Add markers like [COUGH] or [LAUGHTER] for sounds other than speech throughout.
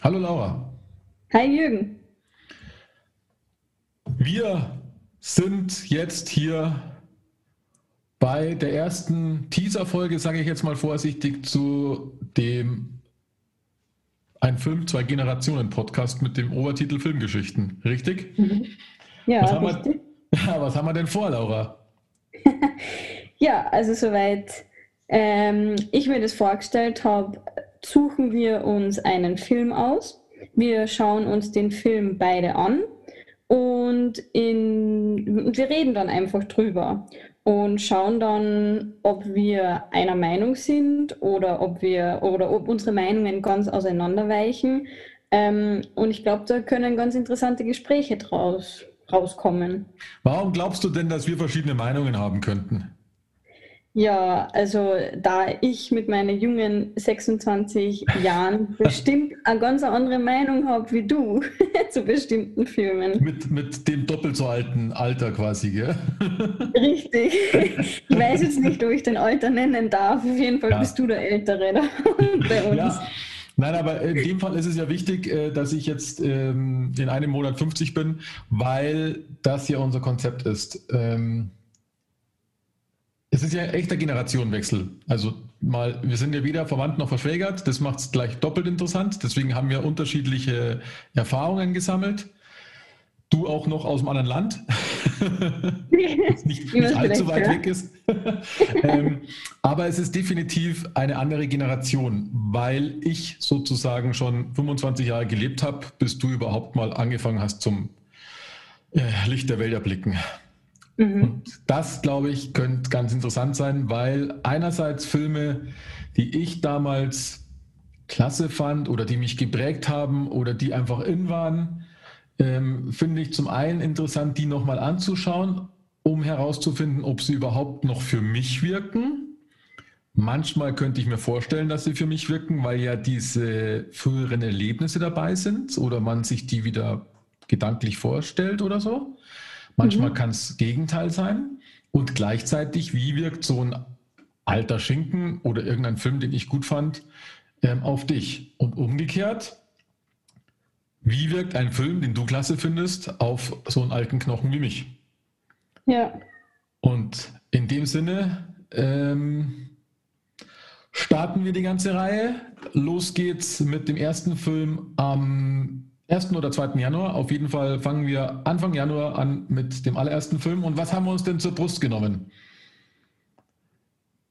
Hallo Laura. Hi Jürgen. Wir sind jetzt hier bei der ersten Teaser-Folge, sage ich jetzt mal vorsichtig, zu dem Ein Film, zwei Generationen Podcast mit dem Obertitel Filmgeschichten. Richtig? Mhm. Ja, was haben, richtig. [LAUGHS] Wir, was haben wir denn vor, Laura? [LAUGHS] ja, also soweit ähm, ich mir das vorgestellt habe, suchen wir uns einen Film aus. Wir schauen uns den Film beide an und in, wir reden dann einfach drüber und schauen dann, ob wir einer Meinung sind oder ob wir oder ob unsere Meinungen ganz auseinanderweichen. Ähm, und ich glaube, da können ganz interessante Gespräche draus rauskommen. Warum glaubst du denn, dass wir verschiedene Meinungen haben könnten? Ja, also da ich mit meinen jungen 26 Jahren [LAUGHS] bestimmt eine ganz andere Meinung habe wie du [LAUGHS] zu bestimmten Filmen. Mit, mit dem doppelt so alten Alter quasi, gell? [LAUGHS] Richtig. Ich weiß jetzt nicht, ob ich den Alter nennen darf. Auf jeden Fall ja. bist du der Ältere da bei uns. Ja. Nein, aber in dem Fall ist es ja wichtig, äh, dass ich jetzt ähm, in einem Monat 50 bin, weil das ja unser Konzept ist. Ähm, es ist ja ein echter Generationenwechsel. Also mal, wir sind ja weder verwandt noch verschwägert. Das macht es gleich doppelt interessant. Deswegen haben wir unterschiedliche Erfahrungen gesammelt. Du auch noch aus einem anderen Land, [LAUGHS] das nicht, nicht allzu weit weg ist. [LAUGHS] ähm, aber es ist definitiv eine andere Generation, weil ich sozusagen schon 25 Jahre gelebt habe, bis du überhaupt mal angefangen hast zum äh, Licht der Welt erblicken. Mhm. Und das, glaube ich, könnte ganz interessant sein, weil einerseits Filme, die ich damals klasse fand oder die mich geprägt haben oder die einfach in waren, ähm, finde ich zum einen interessant, die nochmal anzuschauen, um herauszufinden, ob sie überhaupt noch für mich wirken. Manchmal könnte ich mir vorstellen, dass sie für mich wirken, weil ja diese früheren Erlebnisse dabei sind oder man sich die wieder gedanklich vorstellt oder so. Manchmal mhm. kann es Gegenteil sein. Und gleichzeitig, wie wirkt so ein alter Schinken oder irgendein Film, den ich gut fand, ähm, auf dich? Und umgekehrt, wie wirkt ein Film, den du klasse findest, auf so einen alten Knochen wie mich? Ja. Und in dem Sinne ähm, starten wir die ganze Reihe. Los geht's mit dem ersten Film am 1. oder 2. Januar. Auf jeden Fall fangen wir Anfang Januar an mit dem allerersten Film. Und was haben wir uns denn zur Brust genommen?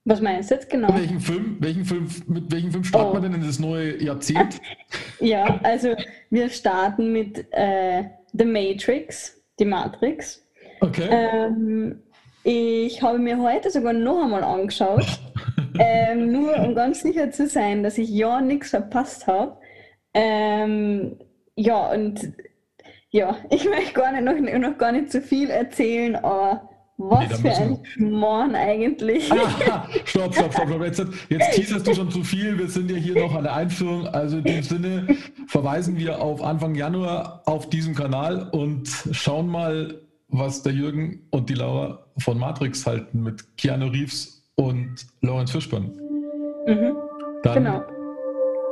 Was meinst du jetzt genau? Welchen Film, welchen Film, mit welchem Film starten oh. wir denn in das neue Jahrzehnt? [LAUGHS] ja, also wir starten mit äh, The Matrix, die Matrix. Okay. Ähm, ich habe mir heute sogar noch einmal angeschaut, [LAUGHS] ähm, nur um ganz sicher zu sein, dass ich ja nichts verpasst habe. Ähm, ja, und ja, [LAUGHS] ich möchte gar nicht, noch, noch gar nicht zu viel erzählen, aber was nee, für ein Schmarrn eigentlich. Ah, [LAUGHS] stopp, stopp, stopp, stopp. Jetzt, jetzt teaserst du schon zu viel. Wir sind ja hier noch an der Einführung. Also in dem Sinne verweisen wir auf Anfang Januar auf diesem Kanal und schauen mal, was der Jürgen und die Laura von Matrix halten mit Keanu Reeves und Lawrence Fishburne. Mhm, Dann genau.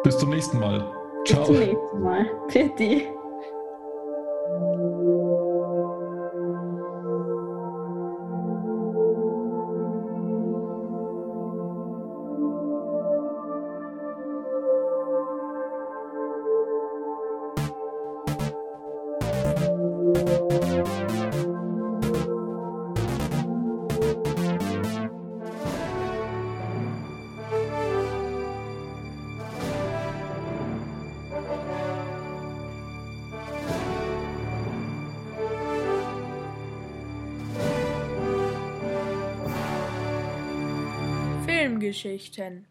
bis zum nächsten Mal. Bis zum nächsten Mal. Für Geschichten